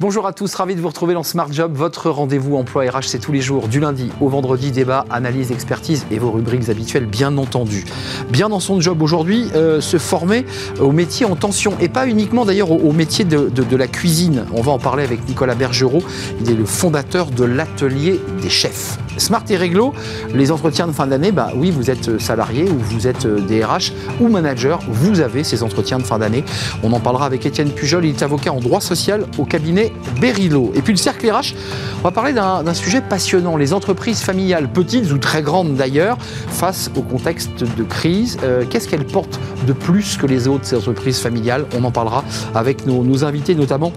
Bonjour à tous, ravi de vous retrouver dans Smart Job. Votre rendez-vous emploi RH, c'est tous les jours, du lundi au vendredi, débat, analyse, expertise et vos rubriques habituelles, bien entendu. Bien dans son job aujourd'hui, euh, se former au métier en tension et pas uniquement d'ailleurs au, métier de, de, la cuisine. On va en parler avec Nicolas Bergerot, il est le fondateur de l'atelier des chefs. Smart et réglo, les entretiens de fin d'année, bah oui, vous êtes salarié ou vous êtes DRH ou manager, vous avez ces entretiens de fin d'année. On en parlera avec Étienne Pujol, il est avocat en droit social au cabinet Berilo. Et puis le cercle RH, on va parler d'un sujet passionnant, les entreprises familiales, petites ou très grandes d'ailleurs, face au contexte de crise. Euh, qu'est-ce qu'elles portent de plus que les autres, entreprises familiales? On en parlera avec nos invités, notamment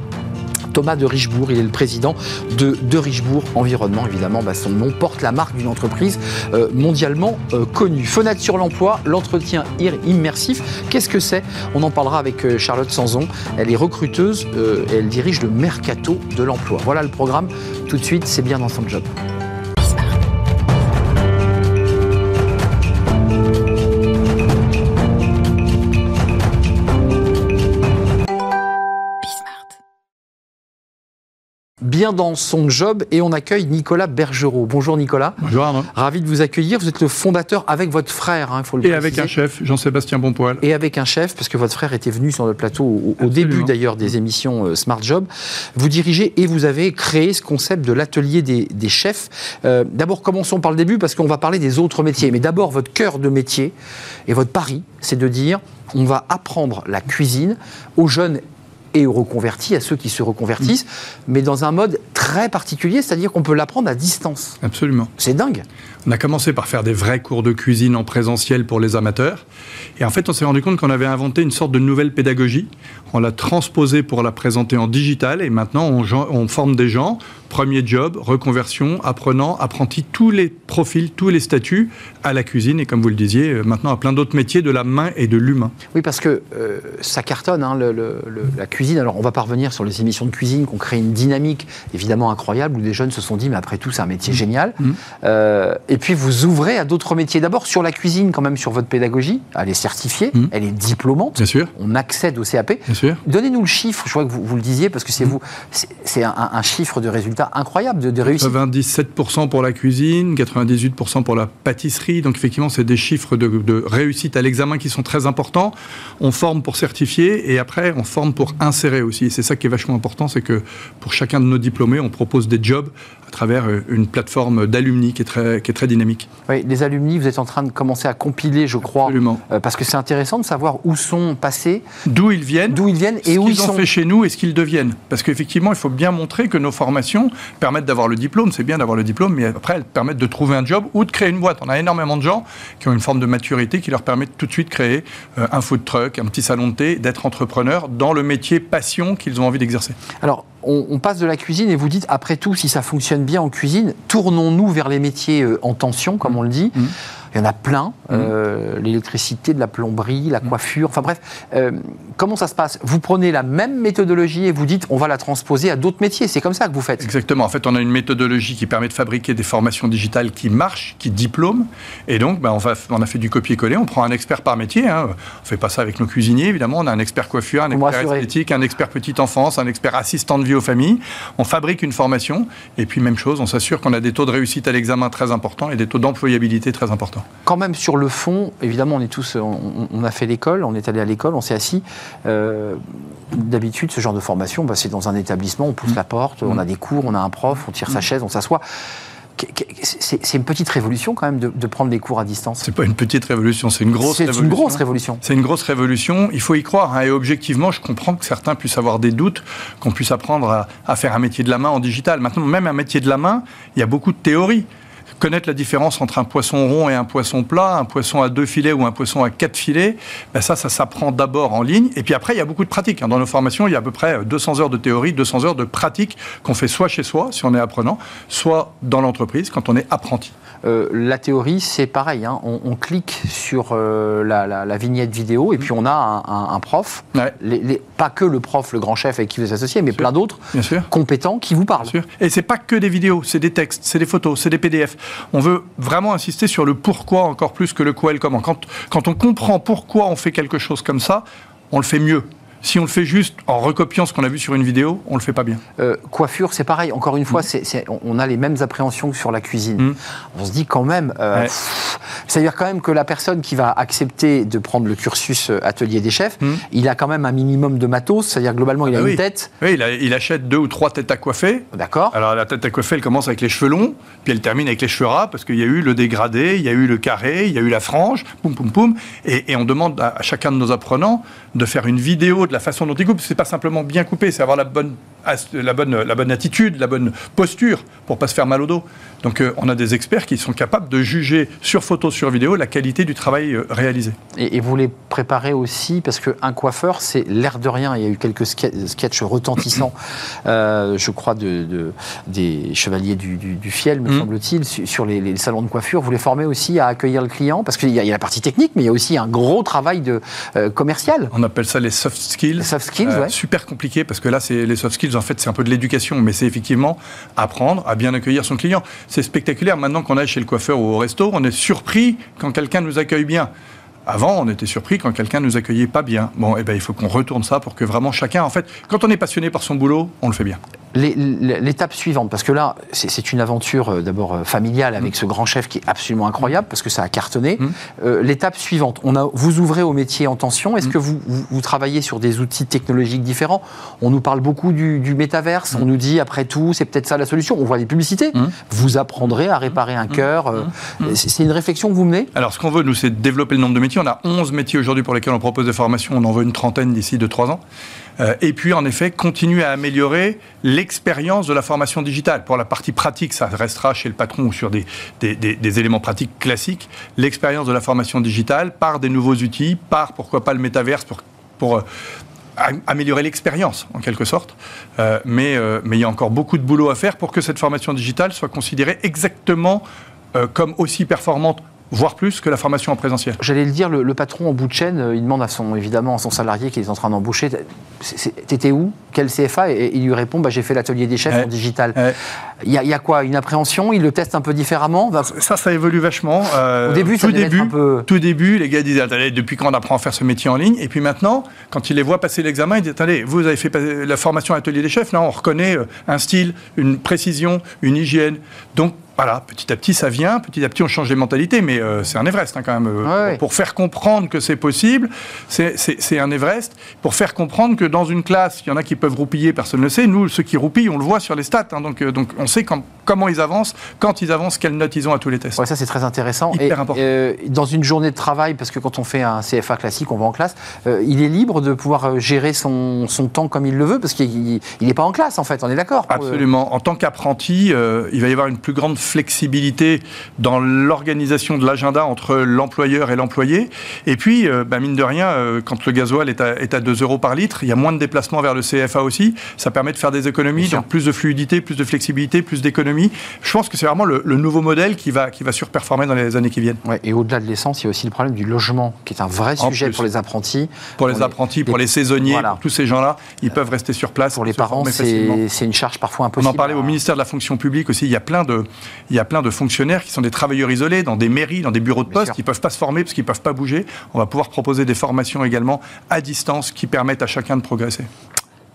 Thomas de Richebourg. Il est le président de, de Richebourg Environnement. Évidemment, bah, son nom porte la marque d'une entreprise euh, mondialement euh, connue. Fenêtre sur l'emploi, l'entretien immersif. Qu'est-ce que c'est? On en parlera avec euh, Charlotte Sanzon. Elle est recruteuse elle dirige le mercato de l'emploi. Voilà le programme. Tout de suite, c'est bien dans son job. Bien dans son job et on accueille Nicolas Bergerot. Bonjour Nicolas. Bonjour Arnaud. Ravi de vous accueillir. Vous êtes le fondateur avec votre frère, hein, il faut le Et avec un chef, Jean-Sébastien Bonpoil. Et avec un chef, parce que votre frère était venu sur le plateau au, début d'ailleurs des émissions euh, Smart Job. Vous dirigez et vous avez créé ce concept de l'atelier des, chefs. Euh, d'abord, commençons par le début parce qu'on va parler des autres métiers. Mais d'abord, votre cœur de métier et votre pari, c'est de dire on va apprendre la cuisine aux jeunes et aux reconvertis, à ceux qui se reconvertissent, mais dans un mode très particulier, c'est-à-dire qu'on peut l'apprendre à distance. Absolument. C'est dingue. On a commencé par faire des vrais cours de cuisine en présentiel pour les amateurs. Et en fait, on s'est rendu compte qu'on avait inventé une sorte de nouvelle pédagogie. On l'a transposée pour la présenter en digital. Et maintenant, on, on forme des gens Premier job, reconversion, apprenant, apprenti, tous les profils, tous les statuts à la cuisine et comme vous le disiez, euh, maintenant à plein d'autres métiers de la main et de l'humain. Oui, parce que euh, ça cartonne, hein, la cuisine. Alors on va parvenir sur les émissions de cuisine, qu'on crée une dynamique évidemment incroyable où des jeunes se sont dit, mais après tout, c'est un métier mmh. génial. Mmh. Euh, et puis vous ouvrez à d'autres métiers. D'abord sur la cuisine, quand même, sur votre pédagogie. Elle est certifiée, mmh. elle est diplômante. Bien sûr. On accède au CAP. Sûr. Donnez-nous le chiffre, je crois que vous, vous le disiez, parce que c'est vous, c'est un, un, chiffre de résultat incroyable de, de réussite. 97% pour la cuisine, 98% pour la pâtisserie. Donc effectivement, c'est des chiffres de, réussite à l'examen qui sont très importants. On forme pour certifier et après, on forme pour insérer aussi. Et c'est ça qui est vachement important, c'est que pour chacun de nos diplômés, on propose des jobs à travers euh, une plateforme d'alumni qui, est très, qui est très dynamique. Oui, les alumni, vous êtes en train de commencer à compiler, je crois. Absolument. Euh, parce que c'est intéressant de savoir où sont passés. D'où ils viennent. D'où ils viennent et où ils, ont fait chez nous et ce qu'ils deviennent. Parce qu'effectivement, il faut bien montrer que nos formations permettent d'avoir le diplôme, c'est bien d'avoir le diplôme, mais après, elles permettent de trouver un job ou de créer une boîte. On a énormément de gens qui ont une forme de maturité qui leur permet tout de suite de créer euh, un food truck, un petit salon de thé, d'être entrepreneur dans le métier passion qu'ils ont envie d'exercer. Alors, on, passe de la cuisine et vous dites, après tout, si ça fonctionne bien en cuisine, tournons-nous vers les métiers euh, en tension, comme on le dit. Mmh. Il y en a plein. Mmh. Euh, l'électricité, de la plomberie, la mmh. coiffure. Enfin bref, euh, comment ça se passe? Vous prenez la même méthodologie et vous dites on va la transposer à d'autres métiers. C'est comme ça que vous faites? Exactement. En fait, on a une méthodologie qui permet de fabriquer des formations digitales qui marchent, qui diplôment. Et donc, ben, on, va, on a fait du copier-coller. On prend un expert par métier. Hein. On ne fait pas ça avec nos cuisiniers, évidemment. On a un expert coiffure, un expert esthétique, un expert petite enfance, un expert assistant de vie aux familles. On fabrique une formation. Et puis, même chose, on s'assure qu'on a des taux de réussite à l'examen très importants et des taux d'employabilité très importants. Quand même sur le fond, évidemment, on est tous, on, a fait l'école, on est allé à l'école, on s'est assis. Euh, d'habitude, ce genre de formation, bah, c'est dans un établissement, on pousse mmh. la porte, on a des cours, on a un prof, on tire sa mmh. chaise, on s'assoit. C'est une petite révolution quand même de, prendre des cours à distance. C'est pas une petite révolution, c'est une grosse révolution. C'est une grosse révolution. C'est une grosse révolution. Il faut y croire. Hein, et objectivement, je comprends que certains puissent avoir des doutes, qu'on puisse apprendre à, à, faire un métier de la main en digital. Maintenant, même un métier de la main, il y a beaucoup de théories connaître la différence entre un poisson rond et un poisson plat, un poisson à deux filets ou un poisson à quatre filets, ben ça, ça s'apprend d'abord en ligne. Et puis après, il y a beaucoup de pratique. Hein. Dans nos formations, il y a à peu près 200 heures de théorie, 200 heures de pratique qu'on fait soit chez soi, si on est apprenant, soit dans l'entreprise, quand on est apprenti. Euh, la théorie, c'est pareil. Hein. On, clique sur euh, la, vignette vidéo et puis on a un, prof. pas que le prof, le grand chef avec qui vous associé, mais plein d'autres compétents qui vous parlent. Et c'est pas que des vidéos, c'est des textes, c'est des photos, c'est des PDF. On veut vraiment insister sur le pourquoi encore plus que le quoi et le comment. Quand, quand on comprend pourquoi on fait quelque chose comme ça, on le fait mieux Si on le fait juste en recopiant ce qu'on a vu sur une vidéo, on le fait pas bien. Euh, coiffure, c'est pareil. Encore une fois, mm. c'est, on a les mêmes appréhensions que sur la cuisine. Mm. On se dit quand même, euh, c'est-à-dire quand même que la personne qui va accepter de prendre le cursus euh, atelier des chefs, mm. il a quand même un minimum de matos, c'est-à-dire globalement, il a ah une tête. Oui, il, achète deux ou trois têtes à coiffer. D'accord. Alors la tête à coiffer, elle commence avec les cheveux longs, puis elle termine avec les cheveux ras, parce qu'il y a eu le dégradé, il y a eu le carré, il y a eu la frange, poum poum poum, et, on demande à, chacun de nos apprenants de faire une vidéo de la façon dont il coupe. C'est pas simplement bien couper, c'est avoir la bonne, la bonne, la bonne attitude, la bonne posture pour pas se faire mal au dos. Donc euh, on a des experts qui sont capables de juger sur photo, sur vidéo, la qualité du travail euh, réalisé. Et, vous les préparez aussi, parce qu'un coiffeur, c'est l'air de rien. Il y a eu quelques sketchs retentissants, euh, je crois, de, des chevaliers du, fiel, me mm. semble-t-il, sur les, salons de coiffure. Vous les formez aussi à accueillir le client, parce qu'il y, a la partie technique, mais il y a aussi un gros travail de, commercial. On appelle ça les soft skills. Les soft skills, ouais. Super compliqué, parce que là, c'est les soft skills, en fait, c'est un peu de l'éducation, mais c'est effectivement apprendre à bien accueillir son client c'est spectaculaire. Maintenant qu'on est chez le coiffeur ou au resto, on est surpris quand quelqu'un nous accueille bien. Avant, on était surpris quand quelqu'un nous accueillait pas bien. Bon, eh ben, il faut qu'on retourne ça pour que vraiment chacun, en fait, quand on est passionné par son boulot, on le fait bien. L'étape suivante, parce que là, c'est une aventure euh, d'abord euh, familiale avec mm. ce grand chef qui est absolument incroyable, parce que ça a cartonné. Mm. Euh, l'étape suivante, on a, vous ouvrez au métier en tension. Est-ce mm. que vous, vous, travaillez sur des outils technologiques différents? On nous parle beaucoup du, du métaverse. On nous dit, après tout, c'est peut-être ça la solution. On voit les publicités. Vous apprendrez à réparer un cœur. C'est une réflexion que vous menez? Alors, ce qu'on veut, nous, c'est développer le nombre de métiers. On a 11 métiers aujourd'hui pour lesquels on propose des formations. On en veut une trentaine d'ici 2-3 ans. Euh, et puis, en effet, continuer à améliorer l'expérience de la formation digitale. Pour la partie pratique, ça restera chez le patron ou sur des, éléments pratiques classiques. L'expérience de la formation digitale par des nouveaux outils, par, pourquoi pas, le métaverse pour, euh, améliorer l'expérience, en quelque sorte. Euh, mais il y a encore beaucoup de boulot à faire pour que cette formation digitale soit considérée exactement comme aussi performante voire plus que la formation en présentiel. J'allais le dire, le, patron en bout de chaîne, euh, il demande à son, évidemment à son salarié qui est en train d'embaucher T'étais où? Quel CFA Et il lui répond bah, J'ai fait l'atelier des chefs en digital. Il y, a quoi? Une appréhension? Il le teste un peu différemment? Ça, ça évolue vachement. Euh, Au début, tout début, un peu... tout début, les gars disent Attendez, depuis quand on apprend à faire ce métier en ligne? Et puis maintenant, quand ils les voient passer l'examen, ils disent Attendez, vous avez fait la formation atelier des chefs? Là, on reconnaît euh, un style, une précision, une hygiène. Donc, voilà, petit à petit, ça vient. Petit à petit, on change les mentalités, mais euh, c'est un Everest hein, quand même. Euh, pour faire comprendre que c'est possible, c'est un Everest. Pour faire comprendre que dans une classe, il y en a qui peuvent roupiller, personne ne le sait. Nous, ceux qui roupillent, on le voit sur les stats. Hein, donc, euh, donc, on sait comment ils avancent, quand ils avancent, quelles notes ils ont à tous les tests. Ouais, ça, c'est très intéressant. Hyper important. dans une journée de travail, parce que quand on fait un CFA classique, on va en classe, il est libre de pouvoir gérer son, son, temps comme il le veut, parce qu'il n'est pas en classe, en fait. On est d'accord Absolument. En tant qu'apprenti, il va y avoir une plus grande flexibilité dans l'organisation de l'agenda entre l'employeur et l'employé. Et puis, euh, bah, mine de rien, euh, quand le gasoil est à, est à 2 euros par litre, il y a moins de déplacements vers le CFA aussi. Ça permet de faire des économies, donc plus de fluidité, plus de flexibilité, plus d'économies. Je pense que c'est vraiment le, nouveau modèle qui va, qui va surperformer dans les années qui viennent. Ouais, et au-delà de l'essence, il y a aussi le problème du logement, qui est un vrai sujet pour les apprentis. Pour, les, apprentis, pour les saisonniers, tous ces gens-là, ils peuvent rester sur place. Pour les parents, c'est une charge parfois impossible. On en parlait au ministère de la fonction publique aussi. Il y a plein de, il y a plein de fonctionnaires qui sont des travailleurs isolés dans des mairies, dans des bureaux de poste, qui ne peuvent pas se former parce qu'ils ne peuvent pas bouger. On va pouvoir proposer des formations également à distance qui permettent à chacun de progresser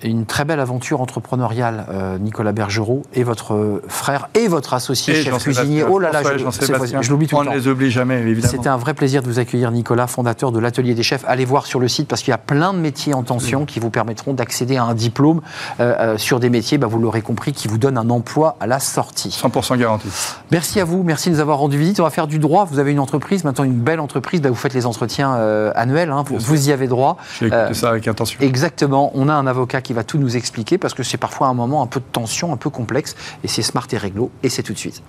une très belle aventure entrepreneuriale, euh, Nicolas Bergerot, et votre frère et votre associé chef cuisinier. Oh là là, je, je l'oublie tout le temps. On ne les oublie jamais, évidemment. C'était un vrai plaisir de vous accueillir, Nicolas, fondateur de l'Atelier des chefs. Allez voir sur le site parce qu'il y a plein de métiers en tension qui vous permettront d'accéder à un diplôme euh, euh, sur des métiers, bah, vous l'aurez compris, qui vous donnent un emploi à la sortie. 100% garanti. Merci à vous, merci de nous avoir rendu visite. On va faire du droit. Vous avez une entreprise, maintenant une belle entreprise. Bah, vous faites les entretiens annuels, hein. vous, y avez droit. J'ai écouté ça avec attention. Exactement. On a un avocat qui va tout nous expliquer parce que c'est parfois un moment un peu de tension, un peu complexe, et c'est smart et réglo, et c'est tout de suite.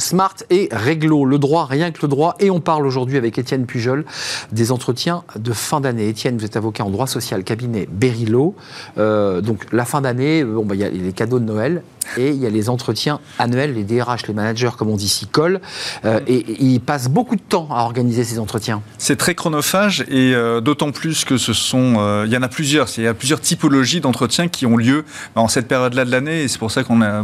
Smart et réglo, le droit, rien que le droit. Et on parle aujourd'hui avec Étienne Pujol des entretiens de fin d'année. Étienne, vous êtes avocat en droit social, cabinet Berilo. Euh, donc la fin d'année, bon, bah, il y a les cadeaux de Noël et il y a les entretiens annuels, les DRH, les managers, comme on dit, s'y collent. Euh, et, ils passent beaucoup de temps à organiser ces entretiens. C'est très chronophage et euh, d'autant plus que ce sont. Euh, il y en a plusieurs. Il y a plusieurs typologies d'entretiens qui ont lieu en cette période-là de l'année et c'est pour ça qu'on a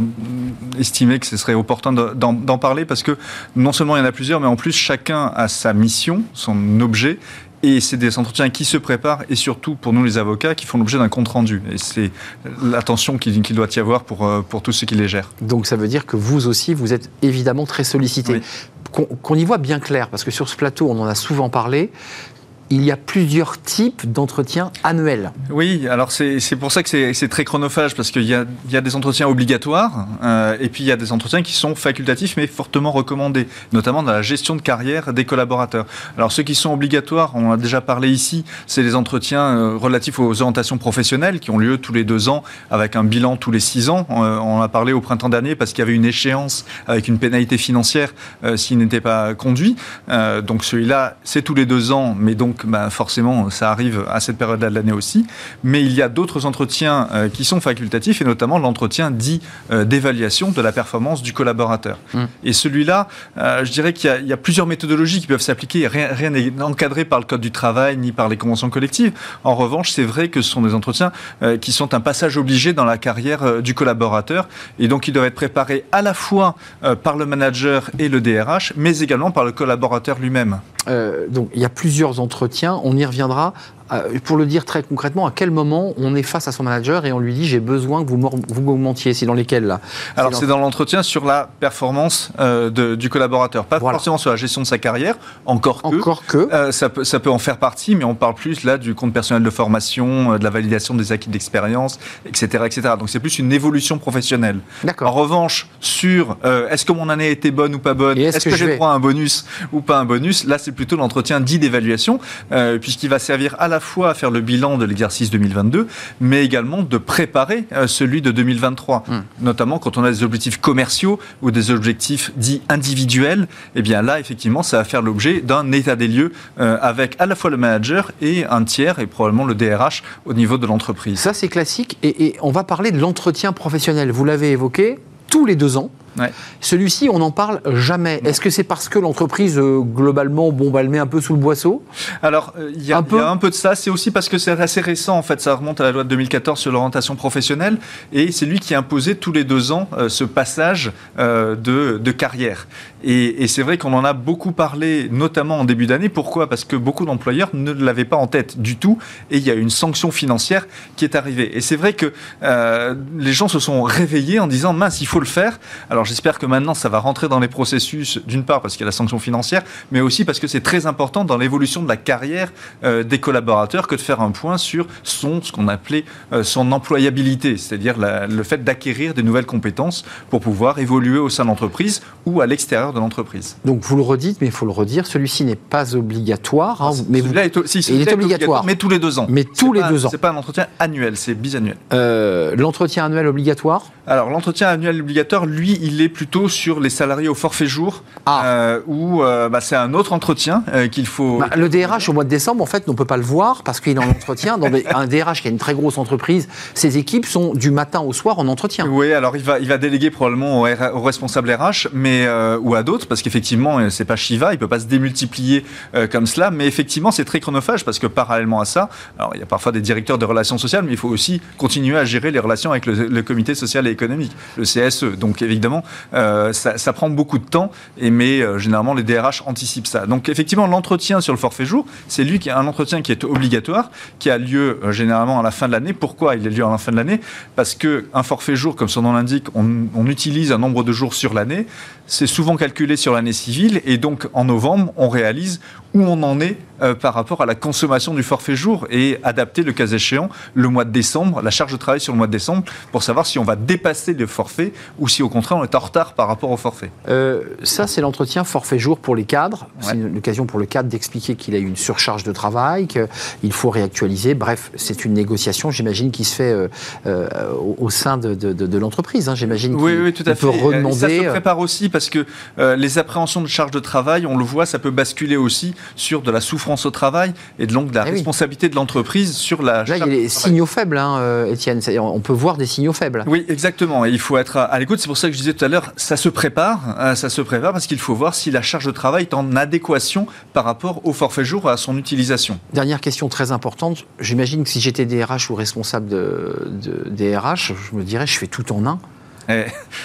estimé que ce serait opportun d'en parler parler parce que non seulement il y en a plusieurs, mais en plus chacun a sa mission, son objet, et c'est des entretiens qui se préparent et surtout pour nous les avocats qui font l'objet d'un compte rendu. Et c'est l'attention qu'il doit y avoir pour, euh, pour tous ceux qui les gèrent. Donc ça veut dire que vous aussi, vous êtes évidemment très sollicité. Qu'on y voit bien clair, parce que sur ce plateau, on en a souvent parlé, il y a plusieurs types d'entretiens annuels. Oui, alors c'est pour ça que c'est très chronophage, parce qu'il y, y a, des entretiens obligatoires, euh, et puis il y a des entretiens qui sont facultatifs, mais fortement recommandés, notamment dans la gestion de carrière des collaborateurs. Alors ceux qui sont obligatoires, on a déjà parlé ici, c'est les entretiens euh, relatifs aux orientations professionnelles, qui ont lieu tous les deux ans, avec un bilan tous les six ans. On, euh, on a parlé au printemps dernier, parce qu'il y avait une échéance avec une pénalité financière s'il n'était pas conduit. donc celui-là, c'est tous les deux ans, mais donc donc bah, forcément, ça arrive à cette période-là de l'année aussi. Mais il y a d'autres entretiens euh, qui sont facultatifs, et notamment l'entretien dit euh, d'évaluation de la performance du collaborateur. Mmh. Et celui-là, euh, je dirais qu'il y, a plusieurs méthodologies qui peuvent s'appliquer. Rien n'est encadré par le Code du travail ni par les conventions collectives. En revanche, c'est vrai que ce sont des entretiens qui sont un passage obligé dans la carrière du collaborateur. Et donc, ils doivent être préparés à la fois par le manager et le DRH, mais également par le collaborateur lui-même. donc, il y a plusieurs entretiens on y reviendra. Euh, pour le dire très concrètement, à quel moment on est face à son manager et on lui dit j'ai besoin que vous m'augmentiez C'est dans lesquels là? Alors c'est dans, l'entretien sur la performance euh, du collaborateur, pas forcément sur la gestion de sa carrière, encore que. Encore que. Euh, ça, peut, ça peut en faire partie, mais on parle plus là du compte personnel de formation, de la validation des acquis d'expérience, etc., etc. Donc c'est plus une évolution professionnelle. En revanche, sur est-ce que mon année a été bonne ou pas bonne, est-ce que, que j'ai droit à un bonus ou pas un bonus, là c'est plutôt l'entretien dit d'évaluation, puisqu'il va servir à la fois à faire le bilan de l'exercice 2022, mais également de préparer euh, celui de 2023. Hmm. Notamment quand on a des objectifs commerciaux ou des objectifs dits individuels, et eh bien là, effectivement, ça va faire l'objet d'un état des lieux euh, avec à la fois le manager et un tiers, et probablement le DRH au niveau de l'entreprise. Ça, c'est classique. et on va parler de l'entretien professionnel. Vous l'avez évoqué, tous les deux ans. Celui-ci, on n'en parle jamais. Est-ce que c'est parce que l'entreprise, euh, globalement, bon, bah, elle met un peu sous le boisseau? Alors, euh, il y, a un peu de ça. C'est aussi parce que c'est assez récent, en fait. Ça remonte à la loi de 2014 sur l'orientation professionnelle. Et c'est lui qui a imposé tous les deux ans euh, ce passage de, carrière. Et, c'est vrai qu'on en a beaucoup parlé, notamment en début d'année. Pourquoi? Parce que beaucoup d'employeurs ne l'avaient pas en tête du tout. Et il y a une sanction financière qui est arrivée. Et c'est vrai que les gens se sont réveillés en disant, mince, il faut le faire. Alors, j'espère que maintenant ça va rentrer dans les processus, d'une part parce qu'il y a la sanction financière, mais aussi parce que c'est très important dans l'évolution de la carrière euh, des collaborateurs que de faire un point sur son, ce qu'on appelait euh, son employabilité, c'est-à-dire le fait d'acquérir des nouvelles compétences pour pouvoir évoluer au sein de l'entreprise ou à l'extérieur de l'entreprise. Donc vous le redites, mais il faut le redire, celui-ci n'est pas obligatoire. Hein, mais vous... est, si, il est, obligatoire. mais tous les deux ans. Mais tous les deux ans. C'est pas un entretien annuel, c'est bisannuel. Euh, l'entretien annuel obligatoire? Alors l'entretien annuel obligatoire, lui, il est plutôt sur les salariés au forfait jour, ah. euh, où euh, bah, c'est un autre entretien euh, qu'il faut. Bah, le DRH au mois de décembre, en fait, on ne peut pas le voir parce qu'il est en entretien. Dans un DRH qui a une très grosse entreprise, ses équipes sont du matin au soir en entretien. Oui, alors il va, il va déléguer probablement au, au responsable RH, mais ou à d'autres, parce qu'effectivement, c'est pas Shiva, il peut pas se démultiplier comme cela, mais effectivement, c'est très chronophage parce que parallèlement à ça, alors il y a parfois des directeurs de relations sociales, mais il faut aussi continuer à gérer les relations avec le, comité social et économique, le CSE. Donc évidemment, euh, ça, prend beaucoup de temps, et, mais euh, généralement les DRH anticipent ça. Donc effectivement, l'entretien sur le forfait jour, c'est lui qui a un entretien qui est obligatoire, qui a lieu euh, généralement à la fin de l'année. Pourquoi il a lieu à la fin de l'année? Parce qu'un forfait jour, comme son nom l'indique, on utilise un nombre de jours sur l'année. C'est souvent calculé sur l'année civile, et donc en novembre, on réalise où on en est euh, par rapport à la consommation du forfait jour et adapter le cas échéant le mois de décembre, la charge de travail sur le mois de décembre, pour savoir si on va dépasser le forfait ou si au contraire on est en retard par rapport au forfait. Euh, ça, c'est l'entretien forfait jour pour les cadres. C'est une occasion pour le cadre d'expliquer qu'il a eu une surcharge de travail, qu'il faut réactualiser. Bref, c'est une négociation, j'imagine, qui se fait euh, au, sein de, l'entreprise. Hein. J'imagine oui, oui, tout à fait. Peut Ça se prépare aussi parce que les appréhensions de charge de travail, on le voit, ça peut basculer aussi sur de la souffrance au travail et donc de la eh responsabilité de l'entreprise sur la. Là, il y a des signaux faibles, hein, euh, Étienne. On peut voir des signaux faibles. Oui, exactement. Et il faut être à, l'écoute. C'est pour ça que je disais tout à l'heure, ça se prépare. Hein, ça se prépare parce qu'il faut voir si la charge de travail est en adéquation par rapport au forfait jour à son utilisation. Dernière question très importante. J'imagine que si j'étais DRH ou responsable de, de DRH, je me dirais, je fais tout en un.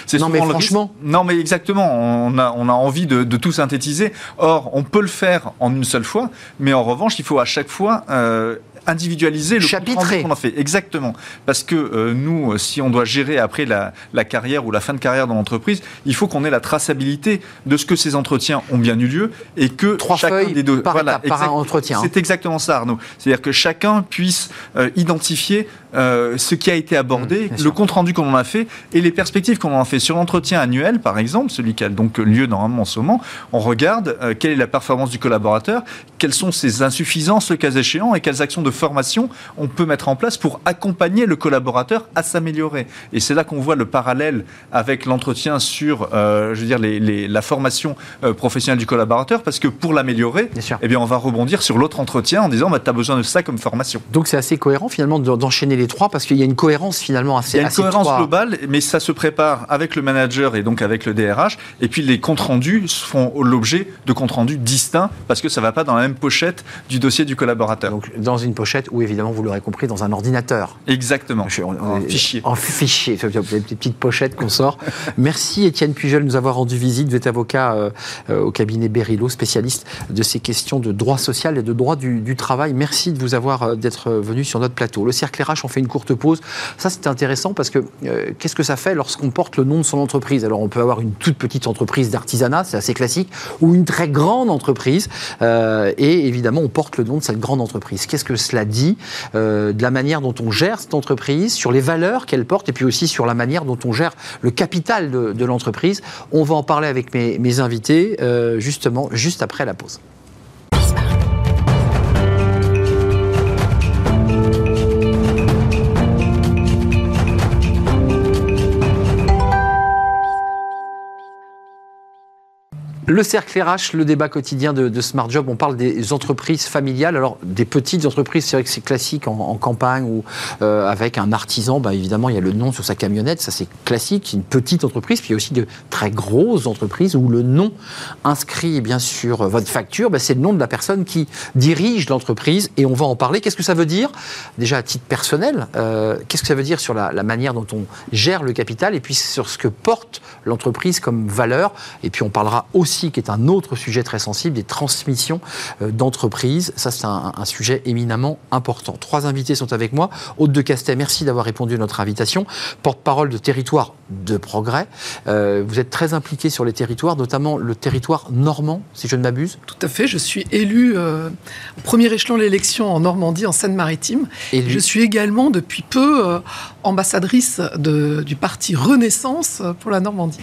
C'est non, mais franchement. Non, mais exactement. On a, on a envie de, tout synthétiser. Or, on peut le faire en une seule fois, mais en revanche, il faut à chaque fois euh, individualiser le chapitre qu'on a fait. Exactement. Parce que euh, nous, si on doit gérer après la, la, carrière ou la fin de carrière dans l'entreprise, il faut qu'on ait la traçabilité de ce que ces entretiens ont bien eu lieu et que Trois chacun des deux. Par, voilà, par un entretien. C'est exactement ça, Arnaud. C'est-à-dire que chacun puisse euh, identifier euh, ce qui a été abordé, mmh, le compte rendu qu'on en a fait et les perspectives qu'on en a fait. Sur l'entretien annuel, par exemple, celui qui a donc lieu normalement en ce moment, on regarde quelle est la performance du collaborateur, quelles sont ses insuffisances le cas échéant et quelles actions de formation on peut mettre en place pour accompagner le collaborateur à s'améliorer. Et c'est là qu'on voit le parallèle avec l'entretien sur, euh, je veux dire, les, la formation euh, professionnelle du collaborateur, parce que pour l'améliorer, eh bien, on va rebondir sur l'autre entretien en disant, bah, tu as besoin de ça comme formation. Donc c'est assez cohérent finalement d'enchaîner les trois, parce qu'il y a une cohérence finalement assez. Il y a une cohérence globale, mais ça se prépare avec le manager et donc avec le DRH, et puis les comptes rendus font l'objet de comptes rendus distincts, parce que ça ne va pas dans la même pochette du dossier du collaborateur. Donc dans une pochette ou évidemment, vous l'aurez compris, dans un ordinateur. Exactement. en, fichier. En fichier, des petites pochettes qu'on sort. Merci Étienne Pujol de nous avoir rendu visite. Vous êtes avocat euh, euh, au cabinet Berilo, spécialiste de ces questions de droit social et de droit du, travail. Merci de vous avoir euh, d'être venu sur notre plateau. Le cercle RH, on fait une courte pause. Ça, c'est intéressant parce que qu'est-ce que ça fait lorsqu'on porte le nom de son entreprise? Alors, on peut avoir une toute petite entreprise d'artisanat, c'est assez classique, ou une très grande entreprise, et évidemment, on porte le nom de cette grande entreprise. Qu'est-ce que cela dit euh, de la manière dont on gère cette entreprise, sur les valeurs qu'elle porte, et puis aussi sur la manière dont on gère le capital de, l'entreprise? On va en parler avec mes, invités, euh, justement, juste après la pause. Le cercle RH, le débat quotidien de, Smart Job, on parle des entreprises familiales. Alors, des petites entreprises, c'est vrai que c'est classique en, campagne ou euh, avec un artisan, bah, évidemment, il y a le nom sur sa camionnette, ça c'est classique, une petite entreprise. Puis il y a aussi de très grosses entreprises où le nom inscrit bien sûr votre facture, bah, c'est le nom de la personne qui dirige l'entreprise et on va en parler. Qu'est-ce que ça veut dire? Déjà à titre personnel, euh, qu'est-ce que ça veut dire sur la, la manière dont on gère le capital et puis sur ce que porte l'entreprise comme valeur? Et puis on parlera aussi qui est un autre sujet très sensible, des transmissions euh, d'entreprises. Ça, c'est un, sujet éminemment important. Trois invités sont avec moi. Haute de Castet, merci d'avoir répondu à notre invitation. Porte-parole de territoire de progrès. Euh, vous êtes très impliqué sur les territoires, notamment le territoire normand, si je ne m'abuse. Tout à fait. Je suis élu euh, au premier échelon de l'élection en Normandie, en Seine-Maritime. Et je suis également, depuis peu, ambassadrice du parti Renaissance pour la Normandie.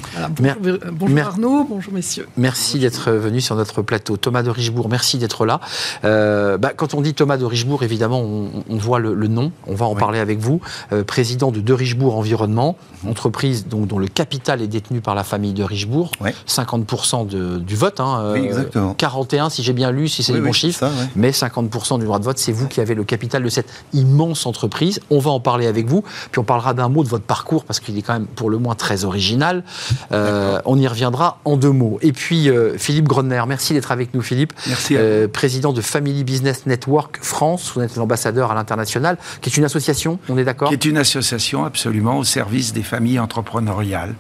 bonjour, Arnaud, bonjour messieurs. Merci d'être venu sur notre plateau. Thomas de Richebourg, merci d'être là. Euh, bah, quand on dit Thomas de Richebourg, évidemment, on, voit le, nom. On va en parler avec vous. Euh, président de De Richebourg Environnement, entreprise donc, dont le capital est détenu par la famille de Richebourg. 50% du vote. Hein, oui, exactement. 41, si j'ai bien lu, si c'est les bons chiffres. Mais 50% du droit de vote, c'est vous qui avez le capital de cette immense entreprise. On va en parler avec vous. Puis on parlera d'un mot de votre parcours, parce qu'il est quand même pour le moins très original. Euh, on y reviendra en deux mots. Et puis, euh, Philippe Gronner. Merci d'être avec nous, Philippe. Merci. Euh, président de Family Business Network France. Vous êtes l'ambassadeur à l'international, qui est une association, on est d'accord? Qui est une association absolument au service des familles entrepreneuriales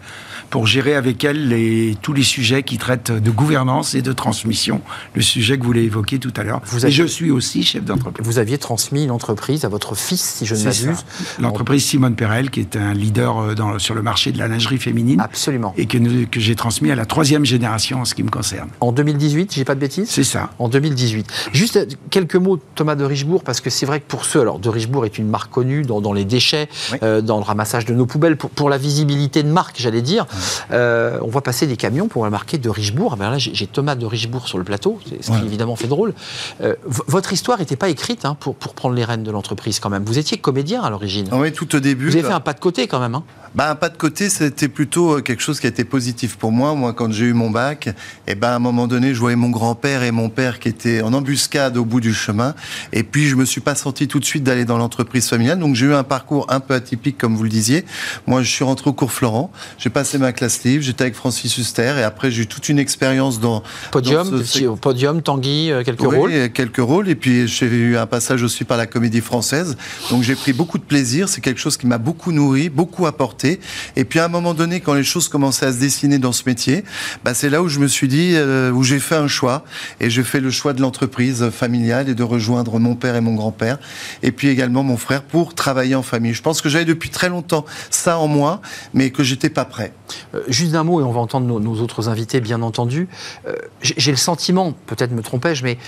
pour gérer avec elle les, tous les sujets qui traitent de gouvernance et de transmission, le sujet que vous l'avez évoqué tout à l'heure. Et je suis aussi chef d'entreprise. Vous aviez transmis l'entreprise à votre fils, si je ne m'abuse. L'entreprise Simone Perel, qui est un leader euh, dans, sur le marché de la lingerie féminine. Absolument. Et que, que j'ai transmis à la troisième génération en ce qui me concerne. En 2018, j'ai pas de bêtises? C'est ça. En 2018. Juste euh, quelques mots, Thomas de Richebourg, parce que c'est vrai que pour ceux, alors de Richebourg est une marque connue dans, dans les déchets, euh, dans le ramassage de nos poubelles, pour, pour la visibilité de marque, j'allais dire. Euh, on voit passer des camions pour marquer de Richebourg. Ben là, j'ai Thomas de Richebourg sur le plateau, ce qui évidemment fait drôle. Euh, votre histoire n'était pas écrite hein, pour, pour prendre les rênes de l'entreprise quand même. Vous étiez comédien à l'origine. Ah oui, tout au début. Vous avez fait un pas de côté quand même. Hein. Bah, un pas de côté, c'était plutôt euh, quelque chose qui a été positif pour moi. Moi, quand j'ai eu mon bac, et eh ben, à un moment donné, je voyais mon grand-père et mon père qui étaient en embuscade au bout du chemin. Et puis, je me suis pas senti tout de suite d'aller dans l'entreprise familiale. Donc, j'ai eu un parcours un peu atypique, comme vous le disiez. Moi, je suis rentré au cours Florent. J'ai passé ma classe livre, j'étais avec Francis Huster et après j'ai eu toute une expérience dans podium, dans podium, Tanguy, euh, quelques oui, rôles. quelques rôles et puis j'ai eu un passage aussi par la Comédie Française. Donc j'ai pris beaucoup de plaisir. C'est quelque chose qui m'a beaucoup nourri, beaucoup apporté. Et puis à un moment donné, quand les choses commençaient à se dessiner dans ce métier, bah, c'est là où je me suis dit, euh, où j'ai fait un choix et j'ai fait le choix de l'entreprise familiale et de rejoindre mon père et mon grand-père et puis également mon frère pour travailler en famille. Je pense que j'avais depuis très longtemps ça en moi, mais que j'étais pas prêt. Euh, juste un mot, et on va entendre nos, autres invités, bien entendu. Euh, j'ai le sentiment, peut-être me trompais-je, mais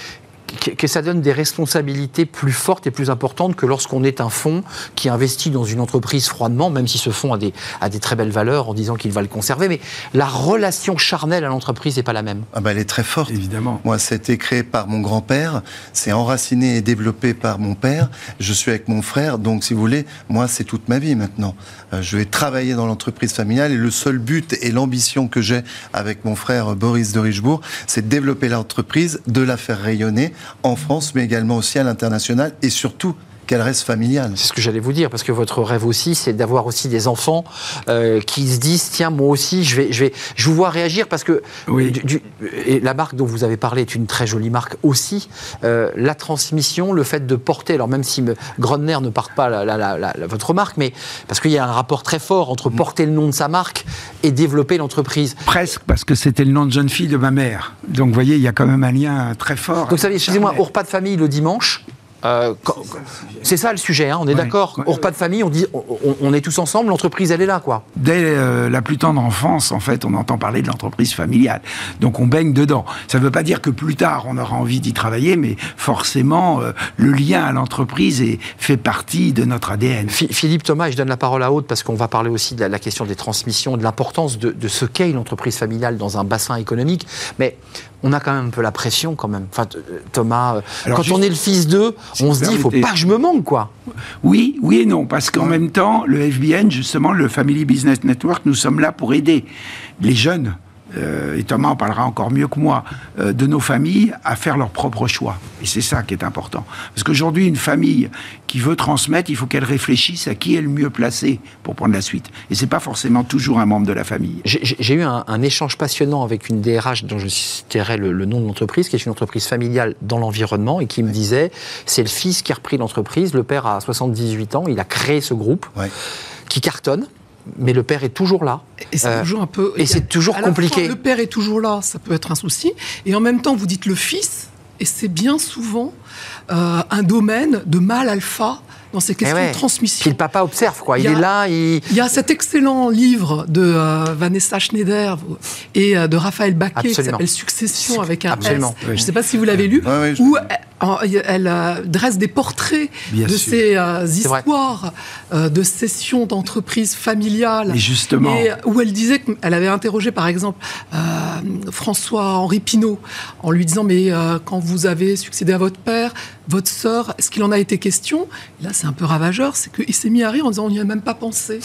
que, ça donne des responsabilités plus fortes et plus importantes que lorsqu'on est un fonds qui investit dans une entreprise froidement, même si ce fonds a des, a des très belles valeurs en disant qu'il va le conserver. Mais la relation charnelle à l'entreprise n'est pas la même. Ah bah elle est très forte. Évidemment. Moi, c'était créé par mon grand-père, c'est enraciné et développé par mon père. Je suis avec mon frère, donc si vous voulez, moi, c'est toute ma vie maintenant. Euh, je vais travailler dans l'entreprise familiale et le seul but et l'ambition que j'ai avec mon frère Boris de Richebourg, c'est de développer l'entreprise, de la faire rayonner en France, mais également aussi à l'international et surtout qu'elle reste familiale. C'est ce que j'allais vous dire, parce que votre rêve aussi, c'est d'avoir aussi des enfants euh, qui se disent tiens, moi aussi, je vais, je vais, je vous vois réagir parce que oui. et la marque dont vous avez parlé est une très jolie marque aussi. Euh, la transmission, le fait de porter, alors même si Gronner ne porte pas la, votre marque, mais parce qu'il y a un rapport très fort entre mm. porter le nom de sa marque et développer l'entreprise. Presque, parce que c'était le nom de jeune fille de ma mère. Donc, vous voyez, il y a quand même un lien très fort. Donc, vous savez, excusez-moi, au repas de famille le dimanche, euh, c'est ça le sujet, hein, on est d'accord. Au repas de famille, on dit, on, est tous ensemble, l'entreprise, elle est là, quoi. Dès euh, la plus tendre enfance, en fait, on entend parler de l'entreprise familiale. Donc on baigne dedans. Ça ne veut pas dire que plus tard, on aura envie d'y travailler, mais forcément, euh, le lien à l'entreprise fait partie de notre ADN. Philippe Thomas, je donne la parole à Haute parce qu'on va parler aussi de la, question des transmissions, de l'importance de, de ce qu'est l'entreprise familiale dans un bassin économique. Mais on a quand même un peu la pression quand même. Enfin, Thomas, quand on est le fils d'eux, on se dit, il faut pas que je me manque, quoi. Oui, oui et non, parce qu'en même temps, le FBN, justement, le Family Business Network, nous sommes là pour aider les jeunes euh, et Thomas en parlera encore mieux que moi, euh, de nos familles à faire leur propre choix. Et c'est ça qui est important. Parce qu'aujourd'hui, une famille qui veut transmettre, il faut qu'elle réfléchisse à qui est le mieux placé pour prendre la suite. Et c'est pas forcément toujours un membre de la famille. J'ai eu un, échange passionnant avec une DRH dont je citerai le, nom de l'entreprise, qui est une entreprise familiale dans l'environnement, et qui me disait, c'est le fils qui a repris l'entreprise, le père a 78 ans, il a créé ce groupe. qui cartonne, mais le père est toujours là. Et c'est toujours un peu. Et c'est toujours compliqué. le père est toujours là, ça peut être un souci. Et en même temps, vous dites le fils, et c'est bien souvent euh, un domaine de mal alpha dans ces questions de transmission. Puis le papa observe, quoi. Il, est là. Il... il... y a cet excellent livre de euh, Vanessa Schneider et euh, de Raphaël Baquet qui s'appelle Succession avec un Absolument. S. Je ne sais pas si vous l'avez lu, où elle, dresse des portraits de ces histoires de cession d'entreprises familiales. Et justement. Et où elle disait qu'elle avait interrogé, par exemple, François-Henri Pinault en lui disant Mais quand vous avez succédé à votre père, votre sœur, est-ce qu'il en a été question? Là, c'est un peu ravageur, c'est qu'il s'est mis à rire en disant on n'y a même pas pensé.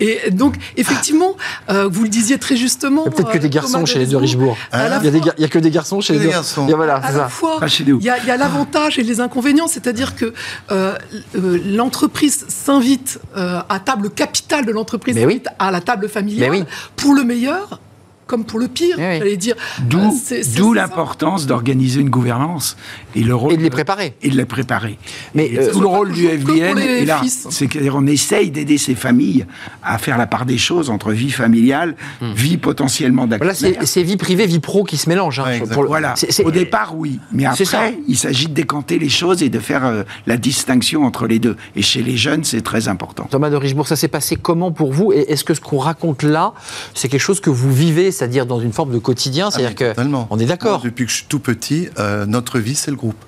Et donc, effectivement, euh, vous le disiez très justement. Il y a peut-être que des euh, garçons chez les deux Richebourg. il n'y a, que des garçons chez les deux. Garçons. voilà, à la fois, il y a, l'avantage et les inconvénients, c'est-à-dire que euh, l'entreprise s'invite à table capitale de l'entreprise, à la table familiale, pour le meilleur comme pour le pire, j'allais dire. D'où euh, l'importance d'organiser une gouvernance et le rôle et de les préparer. Et de les préparer. Mais euh, tout le rôle du FBN est là, c'est qu'on essaye d'aider ces familles à faire la part des choses entre vie familiale, hmm. vie potentiellement d'actionnaire. Voilà, c'est vie privée, vie pro qui se mélangent. Hein, voilà. Au départ, oui, mais après, il s'agit de décanter les choses et de faire euh, la distinction entre les deux. Et chez les jeunes, c'est très important. Thomas de Richebourg, ça s'est passé comment pour vous? Et est-ce que ce qu'on raconte là, c'est quelque chose que vous vivez c'est-à-dire dans une forme de quotidien. Ah, c'est-à-dire que on est d'accord. Depuis que je suis tout petit, euh, notre vie, c'est le groupe.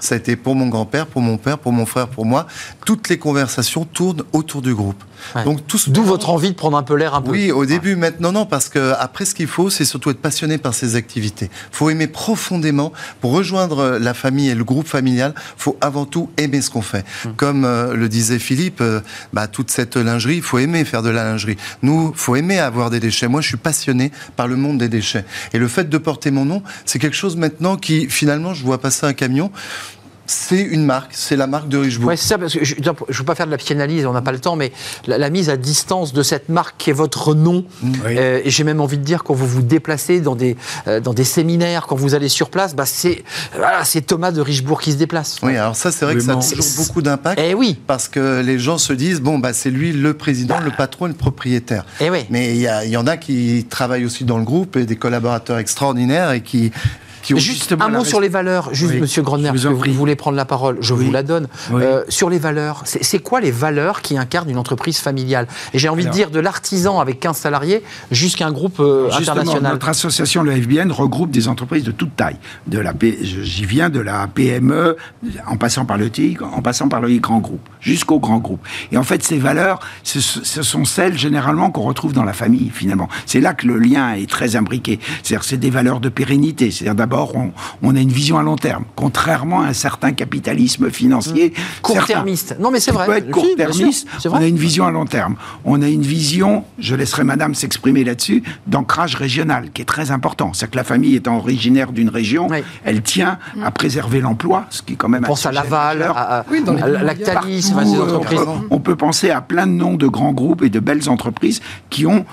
Ça a été pour mon grand-père, pour mon père, pour mon frère, pour moi. Toutes les conversations tournent autour du groupe. Donc D'où votre envie de prendre un peu l'air un peu. Oui, au début, maintenant non, parce que après, ce qu'il faut, c'est surtout être passionné par ces activités. Il faut aimer profondément. Pour rejoindre la famille et le groupe familial, il faut avant tout aimer ce qu'on fait. Hmm. Comme euh, le disait Philippe, euh, bah, toute cette lingerie, il faut aimer faire de la lingerie. Nous, il faut aimer avoir des déchets. Moi, je suis passionné par le monde des déchets. Et le fait de porter mon nom, c'est quelque chose maintenant qui, finalement, je vois passer un camion c'est une marque, c'est la marque de Richebourg. Ouais, c'est ça, parce que je ne veux pas faire de la psychanalyse, on n'a pas le temps, mais la, mise à distance de cette marque qui est votre nom, mm. euh, et j'ai même envie de dire, quand vous vous déplacez dans des, euh, dans des séminaires, quand vous allez sur place, bah c'est voilà, Thomas de Richebourg qui se déplace. Oui, alors ça, c'est vrai que ça a toujours beaucoup d'impact. Eh oui. Parce que les gens se disent, bon, bah, c'est lui le président, le patron, le propriétaire. Eh oui. Mais il y, y, en a qui travaillent aussi dans le groupe et des collaborateurs extraordinaires et qui Juste un mot sur les valeurs, juste Monsieur Gronner, vous, vous voulez prendre la parole, je vous la donne. Euh, sur les valeurs, c'est quoi les valeurs qui incarnent une entreprise familiale? Et j'ai envie de dire de l'artisan avec 15 salariés jusqu'à un groupe euh, international. Notre association, le FBN, regroupe des entreprises de toute taille. De la, j'y viens de la PME, en passant par le TIC, en passant par le grand groupe, jusqu'au grand groupe. Et en fait, ces valeurs, ce, ce sont celles généralement qu'on retrouve dans la famille, finalement. C'est là que le lien est très imbriqué. C'est-à-dire, c'est des valeurs de pérennité. C'est-à-dire d'abord, on, a une vision à long terme, contrairement à un certain capitalisme financier. Mmh. Court-termiste. Non, mais c'est vrai. peut être court-termiste. On a une vision à long terme. On a une vision, je laisserai madame s'exprimer là-dessus, d'ancrage régional, qui est très important. C'est que la famille étant originaire d'une région, elle tient à préserver l'emploi, ce qui est quand même... On pense à Laval, à, Lactalis, ces entreprises. On peut penser à plein de noms de grands groupes et de belles entreprises qui ont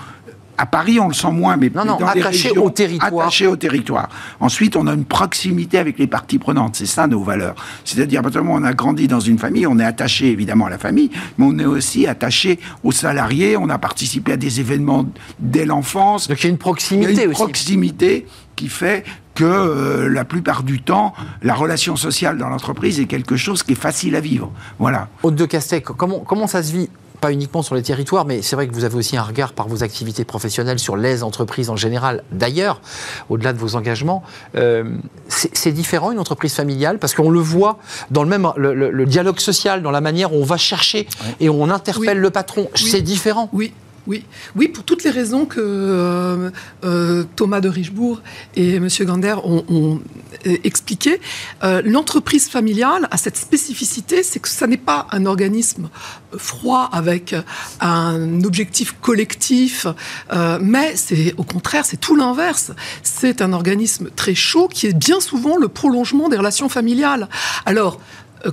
à Paris, on le sent moins, mais non, non, dans les régions, au territoire. attaché au territoire. Ensuite, on a une proximité avec les parties prenantes. C'est ça nos valeurs. C'est-à-dire, on a grandi dans une famille, on est attaché évidemment à la famille, mais on est aussi attaché aux salariés. On a participé à des événements dès l'enfance. Donc il y a une proximité il y a une proximité qui fait que euh, la plupart du temps, la relation sociale dans l'entreprise est quelque chose qui est facile à vivre. Voilà. Haute de Castec, comment, comment ça se vit pas uniquement sur les territoires, mais c'est vrai que vous avez aussi un regard par vos activités professionnelles sur les entreprises en général. D'ailleurs, au-delà de vos engagements, euh, c'est différent une entreprise familiale parce qu'on le voit dans le même le, dialogue social, dans la manière où on va chercher et on interpelle le patron. C'est différent. Oui. Oui, oui, pour toutes les raisons que euh, euh, Thomas de Richebourg et M. Gander ont, euh, expliquées. L'entreprise familiale a cette spécificité, c'est que ça n'est pas un organisme froid avec un objectif collectif, mais c'est au contraire, c'est tout l'inverse. C'est un organisme très chaud qui est bien souvent le prolongement des relations familiales. Alors,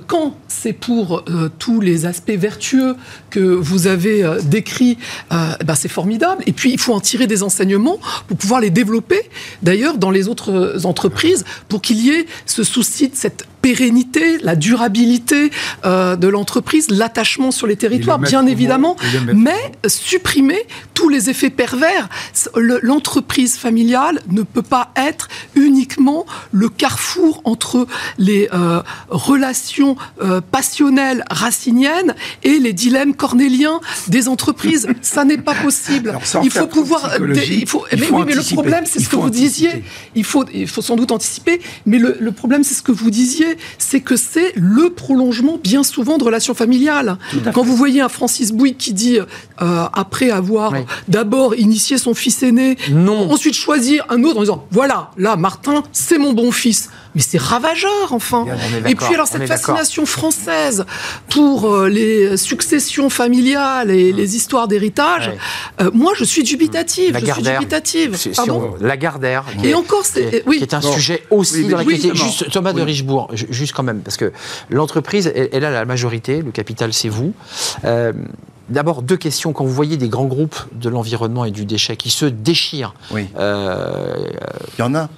quand c'est pour euh, tous les aspects vertueux que vous avez euh, décrits, ben c'est formidable. Et puis, il faut en tirer des enseignements pour pouvoir les développer, d'ailleurs, dans les autres entreprises, pour qu'il y ait ce souci de cette pérennité, la durabilité euh, de l'entreprise, l'attachement sur les territoires, bien évidemment, mais supprimer tous les effets pervers. L'entreprise familiale ne peut pas être uniquement le carrefour entre les euh, relations euh, passionnelles raciniennes et les dilemmes cornéliens des entreprises. Ça n'est pas possible. il faut pouvoir. Il faut, mais, oui, mais le problème, c'est ce que vous disiez. Il faut, il faut sans doute anticiper, mais le, le problème, c'est ce que vous disiez c'est que c'est le prolongement bien souvent de relations familiales. Quand vous voyez un Francis Bouygues qui dit, euh, après avoir d'abord initié son fils aîné, non. ensuite choisir un autre en disant, voilà, là, Martin, c'est mon bon fils mais c'est ravageur, enfin. Et puis alors cette fascination française pour euh, les successions familiales et les histoires d'héritage, euh, moi je suis dubitative. La je suis dubitative. Pardon la Gardère. Et encore, c'est oui. qui est un sujet aussi dans la Juste Thomas de Richebourg, juste quand même, parce que l'entreprise, elle, a la majorité, le capital c'est vous. Euh, D'abord, deux questions. Quand vous voyez des grands groupes de l'environnement et du déchet qui se déchirent, oui. Euh, il y en a.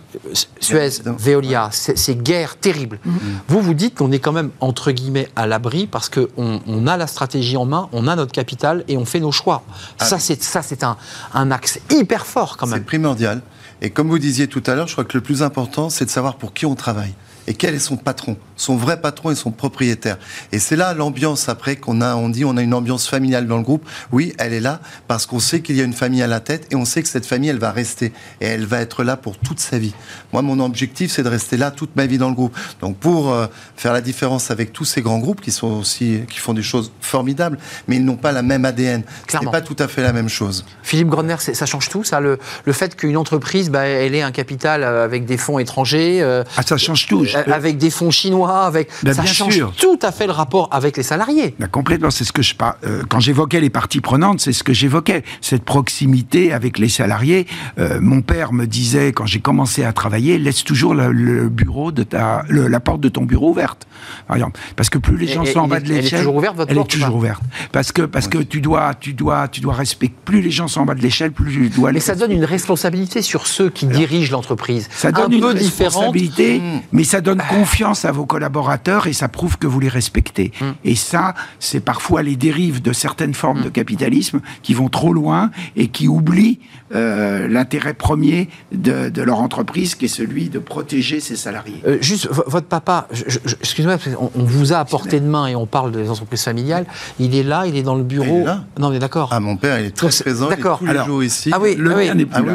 Suez, Veolia, ces guerres terribles. Mm-hmm. Vous vous dites qu'on est quand même, entre guillemets, à l'abri parce qu'on on a la stratégie en main, on a notre capital et on fait nos choix. Ah ça, c'est, ça, c'est un, un axe hyper fort quand même. C'est primordial. Et comme vous disiez tout à l'heure, je crois que le plus important, c'est de savoir pour qui on travaille et quel est son patron, son vrai patron et son propriétaire. Et c'est là l'ambiance après qu'on a, on dit on a une ambiance familiale dans le groupe. Oui, elle est là parce qu'on sait qu'il y a une famille à la tête et on sait que cette famille, elle va rester et elle va être là pour toute sa vie. Moi, mon objectif, c'est de rester là toute ma vie dans le groupe. Donc pour euh, faire la différence avec tous ces grands groupes qui sont aussi, qui font des choses formidables, mais ils n'ont pas la même ADN. C'est pas tout à fait la même chose. Philippe Gronner, ça change tout, ça, le, le fait qu'une entreprise, bah, elle ait un capital euh, avec des fonds étrangers. Euh, ah, ça change tout avec des fonds chinois, avec ben, ça change tout à fait le rapport avec les salariés. Ben, complètement, c'est ce que je parle. Euh, quand j'évoquais les parties prenantes, c'est ce que j'évoquais, cette proximité avec les salariés. Euh, mon père me disait quand j'ai commencé à travailler, laisse toujours le, bureau de ta, la porte de ton bureau ouverte, par exemple, parce que plus les gens sont en bas de l'échelle, elle est toujours ouverte votre Elle est toujours ouverte, parce que parce que tu dois tu dois tu dois respecter. Plus les gens sont en bas de l'échelle, plus tu dois. Mais ça donne une responsabilité sur ceux qui dirigent l'entreprise. Ça donne une responsabilité, mmh. mais ça donne confiance à vos collaborateurs et ça prouve que vous les respectez. Mmh. Et ça, c'est parfois les dérives de certaines formes de mmh. capitalisme qui vont trop loin et qui oublient euh, l'intérêt premier de, leur entreprise, qui est celui de protéger ses salariés. Euh, juste, votre papa, excusez-moi, on, vous a apporté de main et on parle des entreprises familiales. Il est là, il est dans le bureau. Non, mais d'accord. Ah, mon père, il est très présent. D'accord. tous les jours ici. Ah oui, le ah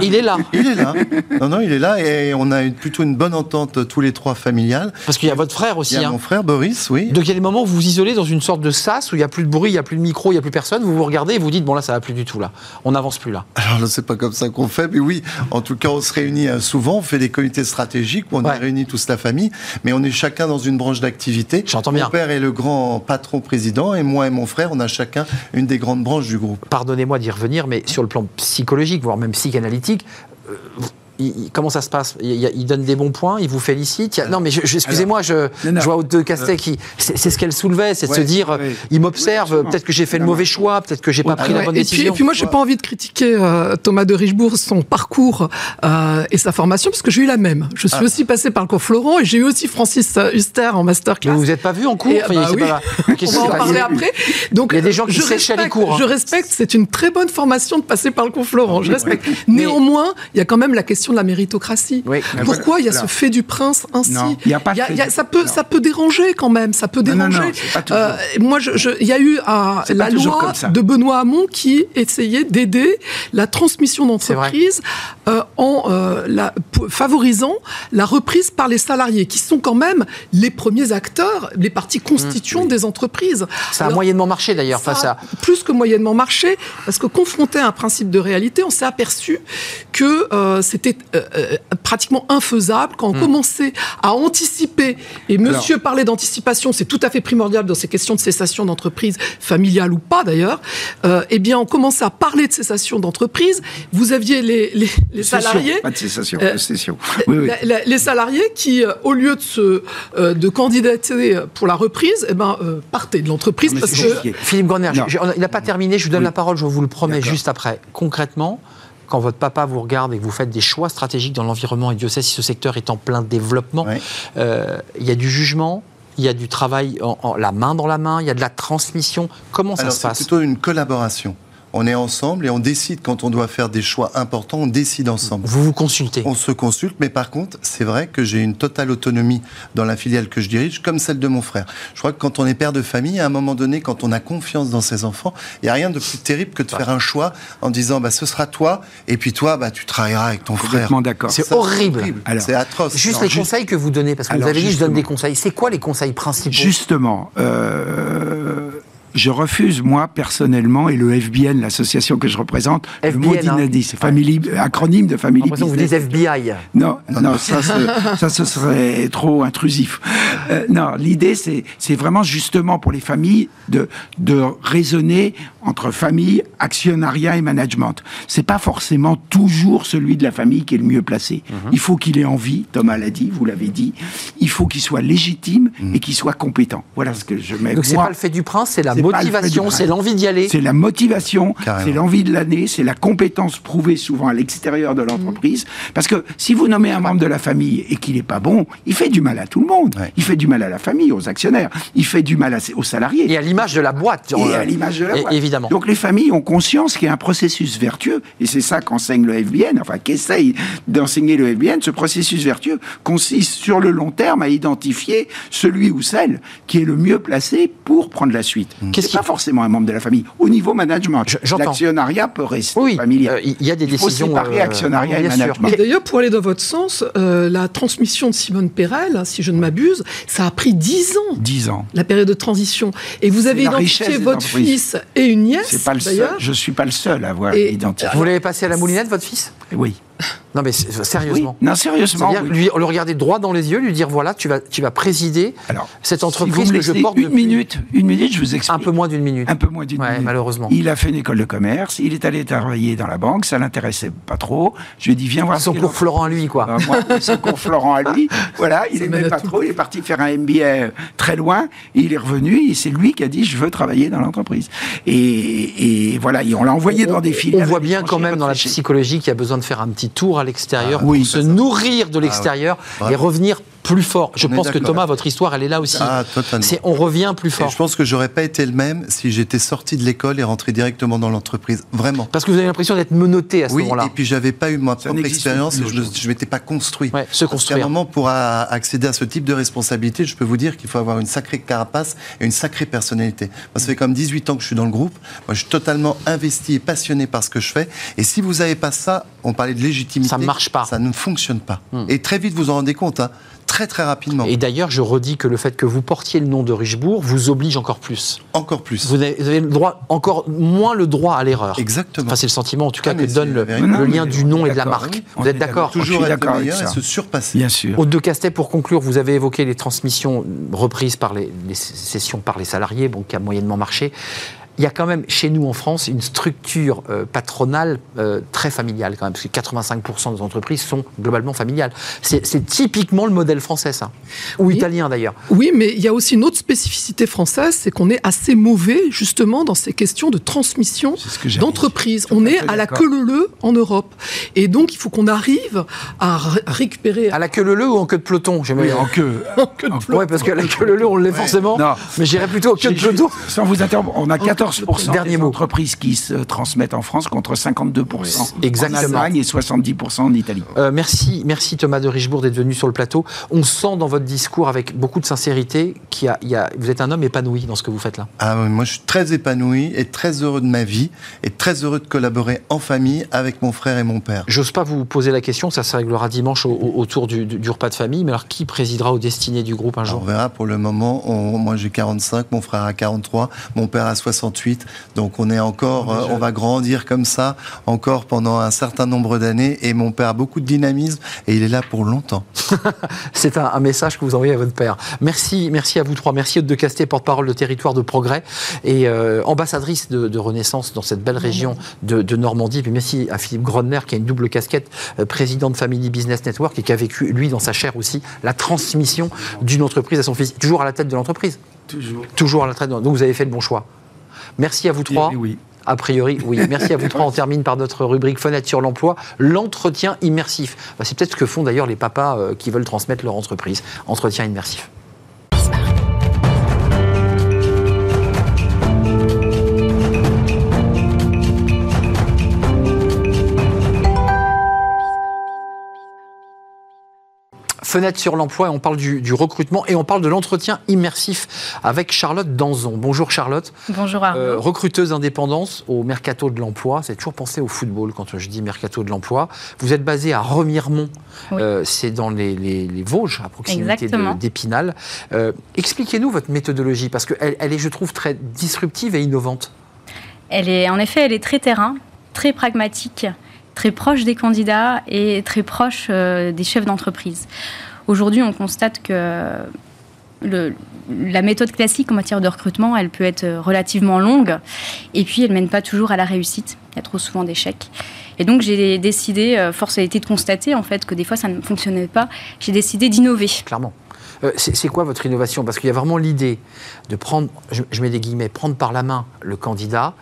il est là. Il est là. non, non, il est là et on a plutôt une bonne entente tous les trois Parce qu'il y a votre frère aussi. Il y a hein. mon frère Boris, oui. Donc il y a des moments où vous vous isolez dans une sorte de sas où il n'y a plus de bruit, il n'y a plus de micro, il n'y a plus personne. Vous vous regardez et vous dites bon là ça va plus du tout là. On n'avance plus là. Alors je sais pas comme ça qu'on fait, mais oui, en tout cas on se réunit euh, souvent, on fait des comités stratégiques où on ouais. réunit toute la famille, mais on est chacun dans une branche d'activité. J'entends bien. Mon père est le grand patron président et moi et mon frère on a chacun une des grandes branches du groupe. Pardonnez-moi d'y revenir, mais sur le plan psychologique, voire même psychanalytique, euh, comment ça se passe il, donne des bons points, il vous félicite. non, mais excusez-moi, je, vois de Castet qui. C'est ce qu'elle soulevait, c'est de se dire il m'observe, peut-être que j'ai fait le mauvais choix, peut-être que j'ai pas pris la bonne décision. et puis moi, j'ai pas envie de critiquer euh, Thomas de Richebourg, son parcours euh, et sa formation, parce que j'ai eu la même. Je suis ah. aussi passé par le cours Florent et j'ai eu aussi Francis Huster en masterclass. Mais vous n'êtes pas vu en cours bah On va en parler après. Donc, il y a des gens qui séchent les cours. Hein. Je respecte, c'est une très bonne formation de passer par le cours Florent. Je respecte. Néanmoins, il y a quand même la question de la méritocratie. Pourquoi il y a ce fait du prince ainsi y a pas ça, peut, ça peut déranger quand même, ça peut déranger. Euh, moi, il y a eu la loi de Benoît Hamon qui essayait d'aider la transmission d'entreprise euh, en euh, la, favorisant la reprise par les salariés, qui sont quand même les premiers acteurs, les parties constituantes mmh, des entreprises. Ça a moyennement marché d'ailleurs face à... Plus que moyennement marché, parce que confronté à un principe de réalité, on s'est aperçu que c'était euh, euh, pratiquement infaisable quand on hmm. commençait à anticiper. Et monsieur parlait d'anticipation, c'est tout à fait primordial dans ces questions de cessation d'entreprise, familiale ou pas d'ailleurs. Euh, eh bien, on commençait à parler de cessation d'entreprise. Vous aviez les, les, salariés. Pas de cessation, cession. Les salariés qui, au lieu de, se, de candidater pour la reprise, eh ben, partaient de l'entreprise parce que. Philippe Gorner, il n'a pas terminé, je vous donne la parole, je vous le promets juste après. Concrètement, quand votre papa vous regarde et que vous faites des choix stratégiques dans l'environnement, et Dieu sait si ce secteur est en plein développement, euh, il y a du jugement, il y a du travail en, la main dans la main, il y a de la transmission. Comment ça se passe? C'est plutôt une collaboration on est ensemble et on décide quand on doit faire des choix importants, on décide ensemble. Vous vous consultez On se consulte, mais par contre, c'est vrai que j'ai une totale autonomie dans la filiale que je dirige, comme celle de mon frère. Je crois que quand on est père de famille, à un moment donné, quand on a confiance dans ses enfants, il n'y a rien de plus terrible que de faire un choix en disant bah, ce sera toi, et puis toi, bah, tu travailleras avec ton frère. d'accord. C'est horrible. C'est atroce. Juste les conseils que vous donnez, parce que vous avez dit je donne des conseils. C'est quoi les conseils principaux? Justement, euh, je refuse, moi, personnellement, et le FBN, l'association que je représente, le mot d'indice, ouais. acronyme de famille business. Vous dites FBI. Non, non, ça, ça, ce serait trop intrusif. Euh, non, l'idée, c'est vraiment justement pour les familles de, de raisonner entre famille, actionnariat et management. C'est pas forcément toujours celui de la famille qui est le mieux placé. Mhm. Il faut qu'il ait envie, Thomas l'a dit, vous l'avez dit. Il faut qu'il soit légitime mhm. et qu'il soit compétent. Voilà ce que je mets. Donc c'est pas le fait du prince, c'est la motivation, c'est l'envie d'y aller. C'est la motivation, c'est l'envie de l'année, c'est la compétence prouvée souvent à l'extérieur de l'entreprise. Parce que si vous nommez un membre de la famille et qu'il n'est pas bon, il fait du mal à tout le monde. Il fait du mal à la famille, aux actionnaires. Il fait du mal aux salariés. Et à l'image de la boîte. Et à l'image de la boîte. Évidemment. Donc les familles ont conscience qu'il y a un processus vertueux, et c'est ça qu'enseigne le FBN, enfin qu'essaye d'enseigner le FBN. Ce processus vertueux consiste sur le long terme à identifier celui ou celle qui est le mieux placé pour prendre la suite. Mmh. Qu'est-ce qui... pas forcément un membre de la famille. Au niveau management, l'actionnariat peut rester oui, familial. Euh, il y a des décisions. Il faut séparer euh, actionnariat et management. Et d'ailleurs, pour aller dans votre sens, euh, la transmission de Simone Perel, si je ne m'abuse, ça a pris 10 ans. 10 ans. La période de transition. Et vous avez identifié votre fils et une nièce. Pas le seul, je ne suis pas le seul à avoir identifié. Vous l'avez passé à la moulinette, votre fils? Oui. Non, mais sérieusement. non, sérieusement. C'est-à-dire lui, le regarder droit dans les yeux, lui dire voilà, tu vas, tu vas présider Alors, cette entreprise que je porte une minute, une minute, je vous explique. Un peu moins d'une minute. Un peu moins d'une minute. Malheureusement. Il a fait une école de commerce, il est allé travailler dans la banque, ça l'intéressait pas trop. Je lui ai dit viens voir. Son cours Florent à lui, quoi. Euh, moi, son cours Florent à lui. Voilà, il aimait pas trop. Il est parti faire un MBA très loin. il est revenu et c'est lui qui a dit je veux travailler dans l'entreprise. Et, voilà, on l'a envoyé dans des filiales. On voit bien quand même dans la psychologie qu'il y a besoin de faire un petit tour à l'extérieur. Ah, oui se nourrir de ah l'extérieur et revenir plus fort. Je pense que Thomas, votre histoire, elle est là aussi. Ah, c'est on revient plus fort. je pense que j'aurais pas été le même si j'étais sorti de l'école et rentré directement dans l'entreprise. Vraiment. Parce que vous avez l'impression d'être menotté à ce moment-là. Et puis j'avais pas eu ma propre expérience et je ne m'étais pas construit. Ouais, se construire. Parce un moment, pour accéder à ce type de responsabilité, je peux vous dire qu'il faut avoir une sacrée carapace et une sacrée personnalité. Moi, ça fait comme 18 ans que je suis dans le groupe. Moi, je suis totalement investi et passionné par ce que je fais. Et si vous n'avez pas ça, on parlait de légitimité. Ça ne marche pas. Ça ne fonctionne pas. Hmm. Et très vite, vous en rendez compte. Hein très très rapidement. Et d'ailleurs, je redis que le fait que vous portiez le nom de Richebourg vous oblige encore plus. Encore plus. Vous avez, le droit, encore moins le droit à l'erreur. Exactement. Enfin, c'est le sentiment en tout cas ah, que donne le, lien du nom et de la marque. Vous êtes d'accord Toujours être le meilleur et se surpasser. Bien sûr. Aude de Castet, pour conclure, vous avez évoqué les transmissions reprises par les, les sessions par les salariés, bon, qui a moyennement marché il y a quand même chez nous en France une structure euh, patronale euh, très familiale quand même, parce que 85% des entreprises sont globalement familiales. C'est typiquement le modèle français, ça. Ou italien d'ailleurs. Oui, mais il y a aussi une autre spécificité française, c'est qu'on est assez mauvais justement dans ces questions de transmission d'entreprise. On est à la queue leu en Europe. Et donc il faut qu'on arrive à récupérer... À la queue leu ou en queue de peloton oui, en queue. en queue de peloton. Oui, parce qu'à la queue leu, on l'est forcément. Non. Mais j'irais plutôt en queue de peloton. Sans vous interrompre, on a 14 14% des entreprises qui se transmettent en France contre 52% Exactement. en Allemagne et 70% en Italie. Euh, merci, merci Thomas de Richebourg d'être venu sur le plateau. On sent dans votre discours avec beaucoup de sincérité qu'il y, a, vous êtes un homme épanoui dans ce que vous faites là. Ah, moi, je suis très épanoui et très heureux de ma vie et très heureux de collaborer en famille avec mon frère et mon père. J'ose pas vous poser la question, ça se réglera dimanche autour du, repas de famille, mais alors qui présidera aux destinées du groupe un jour? On verra pour le moment. moi, j'ai 45, mon frère a 43, mon père a 68. Donc on est encore, euh, on va grandir comme ça encore pendant un certain nombre d'années. Et mon père a beaucoup de dynamisme et il est là pour longtemps. C'est un, message que vous envoyez à votre père. Merci, merci à vous trois. Merci de Casté, porte-parole de Territoire de Progrès et euh, ambassadrice de, Renaissance dans cette belle région de, Normandie. Et puis merci à Philippe Gronner qui a une double casquette, euh, président de Family Business Network et qui a vécu lui dans sa chair aussi la transmission d'une entreprise à son fils. Toujours à la tête de l'entreprise. Toujours. Toujours à la tête. De... Donc vous avez fait le bon choix. Merci à vous trois. Oui. A priori, oui. Merci à vous trois. On termine par notre rubrique Fenêtre sur l'emploi, l'entretien immersif. Bah, c'est peut-être ce que font d'ailleurs les papas euh, qui veulent transmettre leur entreprise. Entretien immersif. Fenêtre sur l'emploi et on parle du, recrutement et on parle de l'entretien immersif avec Charlotte Danzon. Bonjour Charlotte. Bonjour Arnaud. Euh, recruteuse indépendance au Mercato de l'emploi. C'est toujours pensé au football quand je dis Mercato de l'emploi. Vous êtes basé à Remiremont. Euh, c'est dans les, Vosges, à proximité d'Épinal. Euh, expliquez-nous votre méthodologie parce qu'elle elle est, je trouve, très disruptive et innovante. Elle est, en effet, elle est très terrain, très pragmatique très proche des candidats et très proche euh, des chefs d'entreprise. Aujourd'hui, on constate que la méthode classique en matière de recrutement, elle peut être relativement longue et puis elle mène pas toujours à la réussite. Il y a trop souvent d'échecs. Et donc j'ai décidé, euh, force a été de constater en fait que des fois ça ne fonctionnait pas. J'ai décidé d'innover. Clairement. Euh, c'est quoi votre innovation? Parce qu'il y a vraiment l'idée de prendre, je, mets des guillemets, prendre par la main le candidat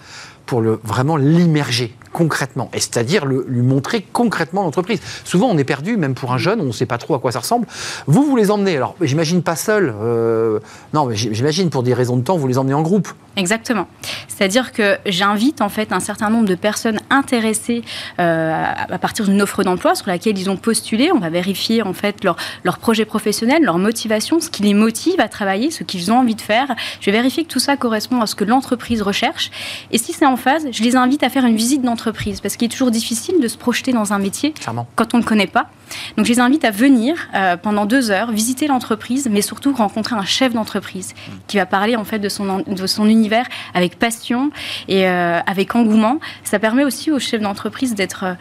pour le, vraiment l'immerger concrètement, et c'est-à-dire lui montrer concrètement l'entreprise. Souvent, on est perdu, même pour un jeune, on ne sait pas trop à quoi ça ressemble. Vous, vous les emmenez, alors j'imagine pas seul, euh, non, mais j'imagine pour des raisons de temps, vous les emmenez en groupe. Exactement. C'est-à-dire que j'invite en fait un certain nombre de personnes intéressées euh, à partir d'une offre d'emploi sur laquelle ils ont postulé. On va vérifier en fait leur, leur projet professionnel, leur motivation, ce qui les motive à travailler, ce qu'ils ont envie de faire. Je vais vérifier que tout ça correspond à ce que l'entreprise recherche. Et si c'est en phase, je les invite à faire une visite d'entreprise parce qu'il est toujours difficile de se projeter dans un métier quand on ne le connaît pas. Donc je les invite à venir euh, pendant deux heures, visiter l'entreprise, mais surtout rencontrer un chef d'entreprise qui va parler en fait de son, de son univers avec passion et euh, avec engouement. Ça permet aussi au chef d'entreprise d'être euh,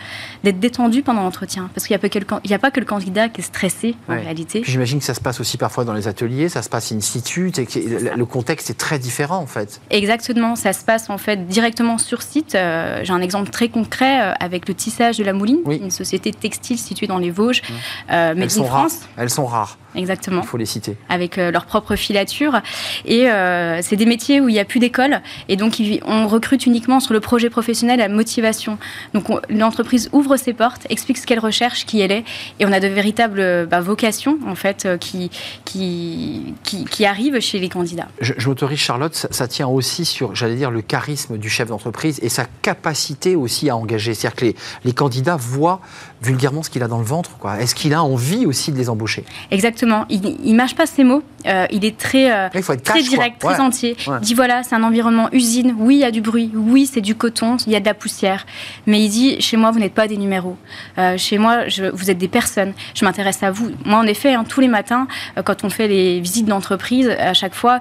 d'être détendu pendant l'entretien, parce qu'il n'y a, pas que le candidat qui est stressé en réalité. J'imagine que ça se passe aussi parfois dans les ateliers, ça se passe in situ, le contexte est très différent en fait. Exactement, ça se passe en fait directement sur site. J'ai un exemple très concret avec le tissage de la Mouline, une société textile située dans les Vosges euh, elles sont Rares. Elles sont rares. Exactement. Il faut les citer. Avec euh, leur propre filature. Et euh, c'est des métiers où il n'y a plus d'école. Et donc, on recrute uniquement sur le projet professionnel, la motivation. Donc, l'entreprise ouvre ses portes, explique ce qu'elle recherche, qui elle est. Et on a de véritables bah, vocations, en fait, qui, qui, qui, arrivent chez les candidats. Je, m'autorise, Charlotte, ça, tient aussi sur, j'allais dire, le charisme du chef d'entreprise et sa capacité aussi à engager. C'est-à-dire que les, les candidats voient vulgairement ce qu'il a dans le ventre. Est-ce qu'il a envie aussi de les embaucher? Exactement. Il ne mâche pas ses mots. Euh, il est très, euh, très direct, très entier. Il dit voilà, c'est un environnement usine. Oui, il y a du bruit. Oui, c'est du coton. Il y a de la poussière. Mais il dit chez moi, vous n'êtes pas des numéros. Euh, chez moi, je, vous êtes des personnes. Je m'intéresse à vous. Moi, en effet, hein, tous les matins, quand on fait les visites d'entreprise, à chaque fois,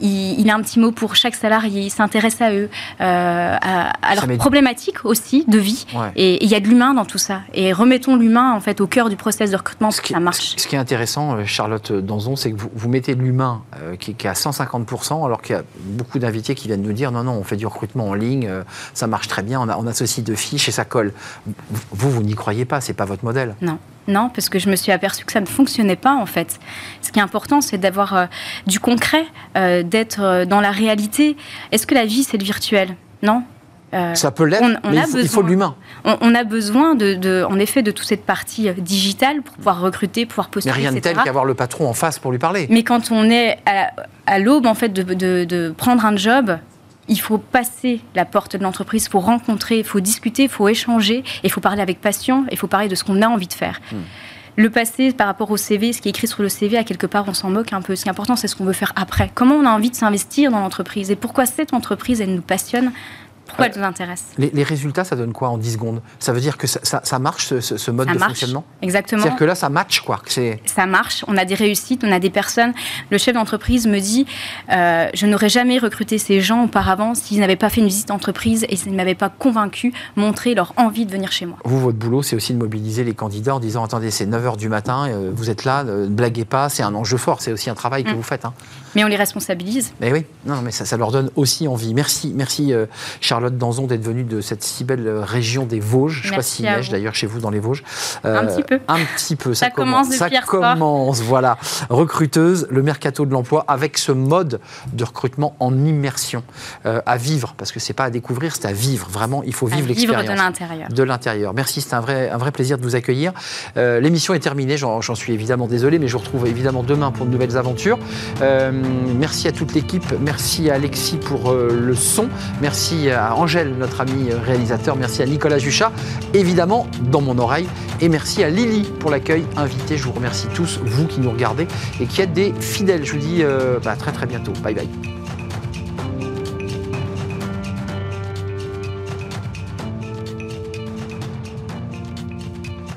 il, a un petit mot pour chaque salarié. Il s'intéresse à eux, à, leurs problématiques aussi de vie. Et il y a de l'humain dans tout ça. Et remettons l'humain en fait au cœur du process de recrutement pour que ça marche. Ce qui est intéressant, euh, Charlotte Danzon, c'est que vous, vous mettez l'humain euh, qui, est à 150%, alors qu'il y a beaucoup d'invités qui viennent nous dire non, non, on fait du recrutement en ligne, euh, ça marche très bien, on, a, on associe deux fiches et ça colle. Vous, vous n'y croyez pas, c'est pas votre modèle. Non. Non, parce que je me suis aperçue que ça ne fonctionnait pas en fait. Ce qui est important, c'est d'avoir du concret, d'être dans la réalité. Est-ce que la vie, c'est le virtuel? Non, euh, ça peut l'être, mais il faut, de l'humain. On, a besoin, de, en effet, de toute cette partie euh, digitale pour pouvoir recruter, pouvoir postuler, Mais rien de tel qu'avoir le patron en face pour lui parler. Mais quand on est à, l'aube, en fait, de, prendre un job, il faut passer la porte de l'entreprise, il faut rencontrer, il faut discuter, il faut échanger, il faut parler avec passion, il faut parler de ce qu'on a envie de faire. Hmm. Le passé par rapport au CV, ce qui est écrit sur le CV, à quelque part, on s'en moque un peu. Ce qui est important, c'est ce qu'on veut faire après. Comment on a envie de s'investir dans l'entreprise et pourquoi cette entreprise, elle nous passionne pourquoi elle vous intéresse les, résultats, ça donne quoi en 10 secondes? Ça veut dire que ça, marche, ce, mode de fonctionnement? Exactement. C'est-à-dire que là, ça match, quoi. Ça marche, on a des réussites, on a des personnes. Le chef d'entreprise me dit euh, Je n'aurais jamais recruté ces gens auparavant s'ils n'avaient pas fait une visite d'entreprise et s'ils ne m'avaient pas convaincu, montré leur envie de venir chez moi. Vous, votre boulot, c'est aussi de mobiliser les candidats en disant Attendez, c'est 9 h du matin, euh, vous êtes là, ne blaguez pas, c'est un enjeu fort, c'est aussi un travail que mm. vous faites. Hein. Mais on les responsabilise. Mais oui, non, mais ça, leur donne aussi envie. Merci, merci euh, Charlotte Danzon d'être venue de cette si belle région des Vosges. Je ne sais pas s'il neige d'ailleurs chez vous dans les Vosges. un euh, petit peu. Un petit peu. Ça, commence. Ça commence, voilà. Recruteuse, le mercato de l'emploi avec ce mode de recrutement en immersion euh, à vivre, parce que c'est pas à découvrir, c'est à vivre. Vraiment, il faut vivre l'expérience. Vivre de l'intérieur. De l'intérieur. Merci, c'est un vrai, un vrai plaisir de vous accueillir. L'émission est terminée, j'en suis évidemment désolé, mais je vous retrouve évidemment demain pour de nouvelles aventures. merci à toute l'équipe, merci à Alexis pour le son, merci Angèle, notre ami réalisateur, merci à Nicolas Juchat, évidemment dans mon oreille, et merci à Lily pour l'accueil invité. Je vous remercie tous, vous qui nous regardez et qui êtes des fidèles. Je vous dis euh, bah, très très bientôt. Bye bye.